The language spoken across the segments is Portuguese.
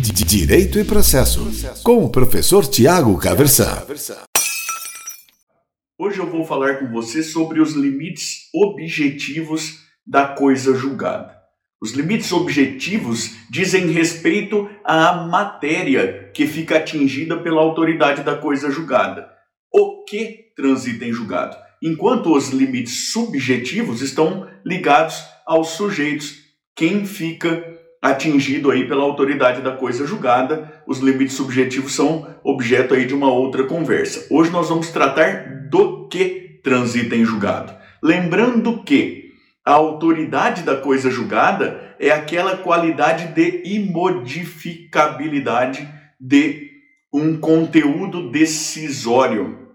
Direito e Processo, com o professor Tiago Caversan. Hoje eu vou falar com você sobre os limites objetivos da coisa julgada. Os limites objetivos dizem respeito à matéria que fica atingida pela autoridade da coisa julgada. O que transita em julgado? Enquanto os limites subjetivos estão ligados aos sujeitos, quem fica atingido aí pela autoridade da coisa julgada. Os limites subjetivos são objeto aí de uma outra conversa. Hoje nós vamos tratar do que transita em julgado. Lembrando que a autoridade da coisa julgada é aquela qualidade de imodificabilidade de um conteúdo decisório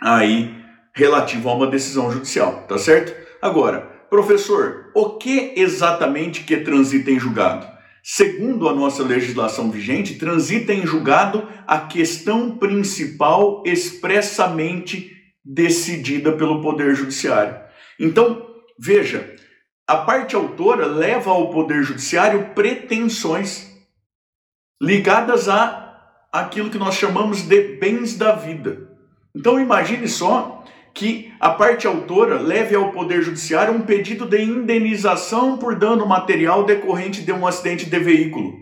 aí relativo a uma decisão judicial, tá certo? Agora, Professor, o que exatamente que transita em julgado? Segundo a nossa legislação vigente, transita em julgado a questão principal expressamente decidida pelo Poder Judiciário. Então, veja, a parte autora leva ao Poder Judiciário pretensões ligadas a aquilo que nós chamamos de bens da vida. Então, imagine só que a parte autora leve ao Poder Judiciário um pedido de indenização por dano material decorrente de um acidente de veículo.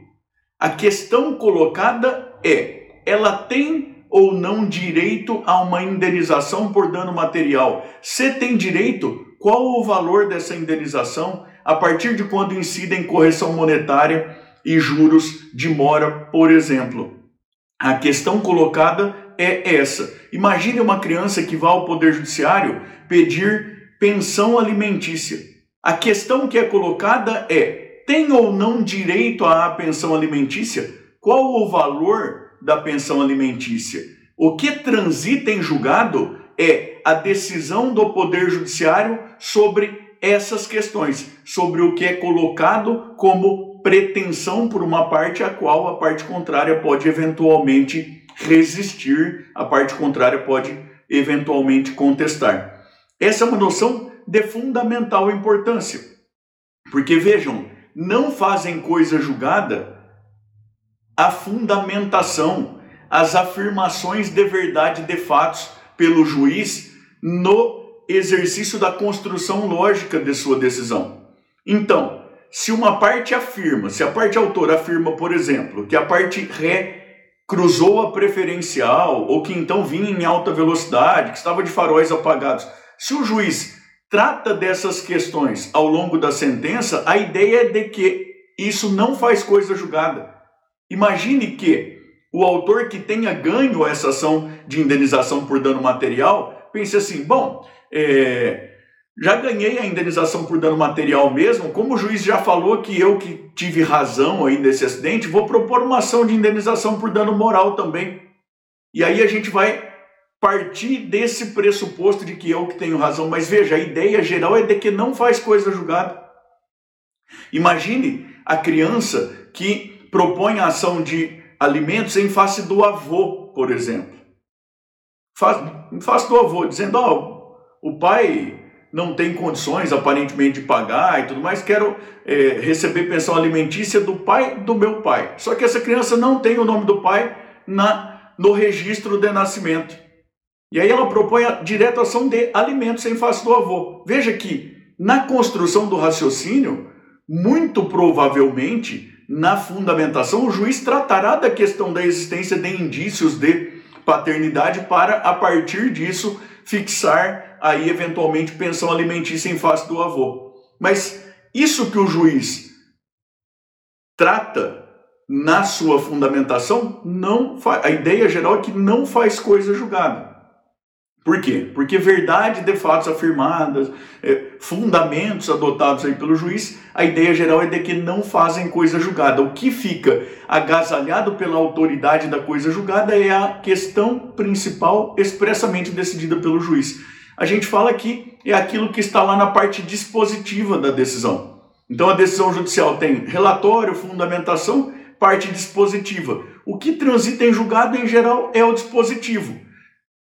A questão colocada é: ela tem ou não direito a uma indenização por dano material? Se tem direito, qual o valor dessa indenização? A partir de quando incidem correção monetária e juros de mora, por exemplo? A questão colocada é essa. Imagine uma criança que vá ao Poder Judiciário pedir pensão alimentícia. A questão que é colocada é: tem ou não direito à pensão alimentícia? Qual o valor da pensão alimentícia? O que transita em julgado é a decisão do Poder Judiciário sobre essas questões, sobre o que é colocado como pretensão por uma parte a qual a parte contrária pode eventualmente resistir, a parte contrária pode eventualmente contestar. Essa é uma noção de fundamental importância. Porque vejam, não fazem coisa julgada a fundamentação, as afirmações de verdade de fatos pelo juiz no exercício da construção lógica de sua decisão. Então, se uma parte afirma, se a parte autora afirma, por exemplo, que a parte ré cruzou a preferencial ou que então vinha em alta velocidade, que estava de faróis apagados. Se o juiz trata dessas questões ao longo da sentença, a ideia é de que isso não faz coisa julgada. Imagine que o autor que tenha ganho essa ação de indenização por dano material pense assim: bom, é, já ganhei a indenização por dano material mesmo, como o juiz já falou que eu que tive razão aí nesse acidente, vou propor uma ação de indenização por dano moral também. E aí a gente vai partir desse pressuposto de que eu que tenho razão, mas veja, a ideia geral é de que não faz coisa julgada. Imagine a criança que propõe a ação de alimentos em face do avô, por exemplo. Em face do avô, dizendo, ó, oh, o pai não tem condições aparentemente de pagar e tudo mais, quero é, receber pensão alimentícia do pai do meu pai. Só que essa criança não tem o nome do pai na, no registro de nascimento. E aí ela propõe a direta ação de alimentos em face do avô. Veja que na construção do raciocínio, muito provavelmente, na fundamentação, o juiz tratará da questão da existência de indícios de paternidade para, a partir disso, fixar aí eventualmente pensão alimentícia em face do avô. Mas isso que o juiz trata na sua fundamentação não faz, a ideia geral é que não faz coisa julgada. Por quê? Porque verdade de fatos afirmadas, é, fundamentos adotados aí pelo juiz, a ideia geral é de que não fazem coisa julgada. O que fica agasalhado pela autoridade da coisa julgada é a questão principal expressamente decidida pelo juiz. A gente fala que é aquilo que está lá na parte dispositiva da decisão. Então a decisão judicial tem relatório, fundamentação, parte dispositiva. O que transita em julgado em geral é o dispositivo.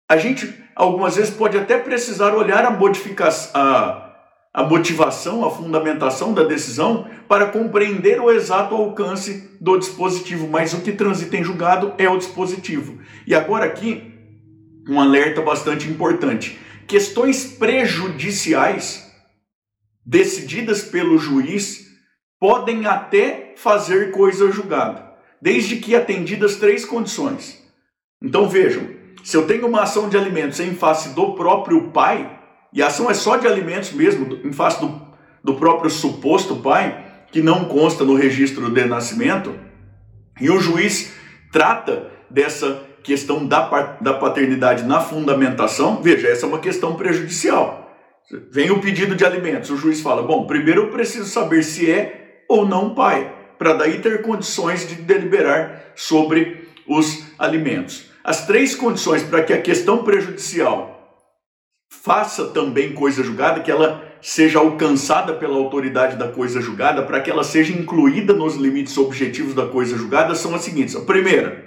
A gente algumas vezes pode até precisar olhar a modificação, a, a motivação, a fundamentação da decisão para compreender o exato alcance do dispositivo, mas o que transita em julgado é o dispositivo. E agora aqui, um alerta bastante importante. Questões prejudiciais decididas pelo juiz podem até fazer coisa julgada, desde que atendidas três condições. Então vejam, se eu tenho uma ação de alimentos em face do próprio pai, e a ação é só de alimentos mesmo, em face do, do próprio suposto pai, que não consta no registro de nascimento, e o juiz trata dessa questão da, da paternidade na fundamentação, veja, essa é uma questão prejudicial. Vem o pedido de alimentos, o juiz fala: bom, primeiro eu preciso saber se é ou não pai, para daí ter condições de deliberar sobre os alimentos. As três condições para que a questão prejudicial faça também coisa julgada, que ela seja alcançada pela autoridade da coisa julgada, para que ela seja incluída nos limites objetivos da coisa julgada, são as seguintes. A primeira,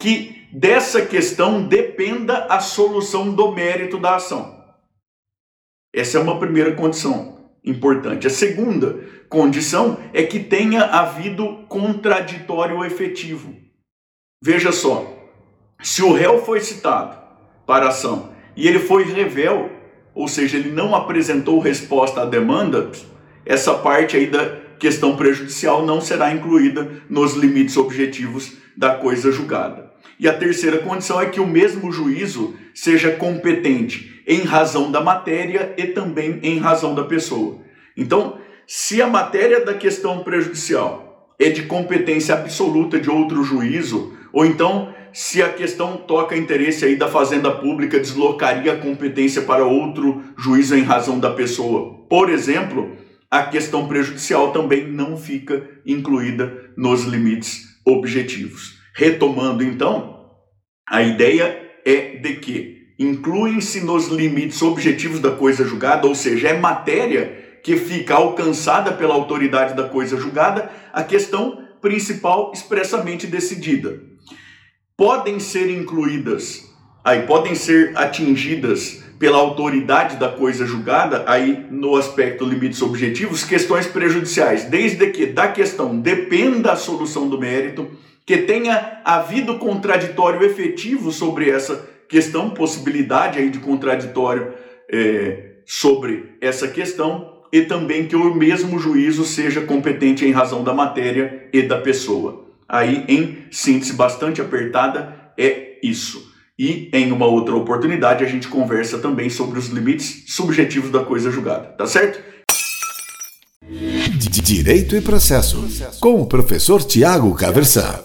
que dessa questão dependa a solução do mérito da ação. Essa é uma primeira condição importante. A segunda condição é que tenha havido contraditório efetivo. Veja só, se o réu foi citado para a ação e ele foi revel, ou seja, ele não apresentou resposta à demanda, essa parte aí da questão prejudicial não será incluída nos limites objetivos da coisa julgada. E a terceira condição é que o mesmo juízo seja competente em razão da matéria e também em razão da pessoa. Então, se a matéria da questão prejudicial é de competência absoluta de outro juízo, ou então se a questão toca interesse aí da fazenda pública, deslocaria a competência para outro juízo em razão da pessoa. Por exemplo, a questão prejudicial também não fica incluída nos limites objetivos. Retomando então, a ideia é de que incluem-se nos limites objetivos da coisa julgada, ou seja, é matéria que fica alcançada pela autoridade da coisa julgada, a questão principal expressamente decidida podem ser incluídas, aí podem ser atingidas pela autoridade da coisa julgada, aí no aspecto limites objetivos, questões prejudiciais, desde que da questão dependa a solução do mérito, que tenha havido contraditório efetivo sobre essa questão, possibilidade aí de contraditório é, sobre essa questão, e também que o mesmo juízo seja competente em razão da matéria e da pessoa. Aí, em síntese bastante apertada, é isso. E em uma outra oportunidade a gente conversa também sobre os limites subjetivos da coisa julgada, tá certo? Direito e processo, com o professor Tiago Caversan.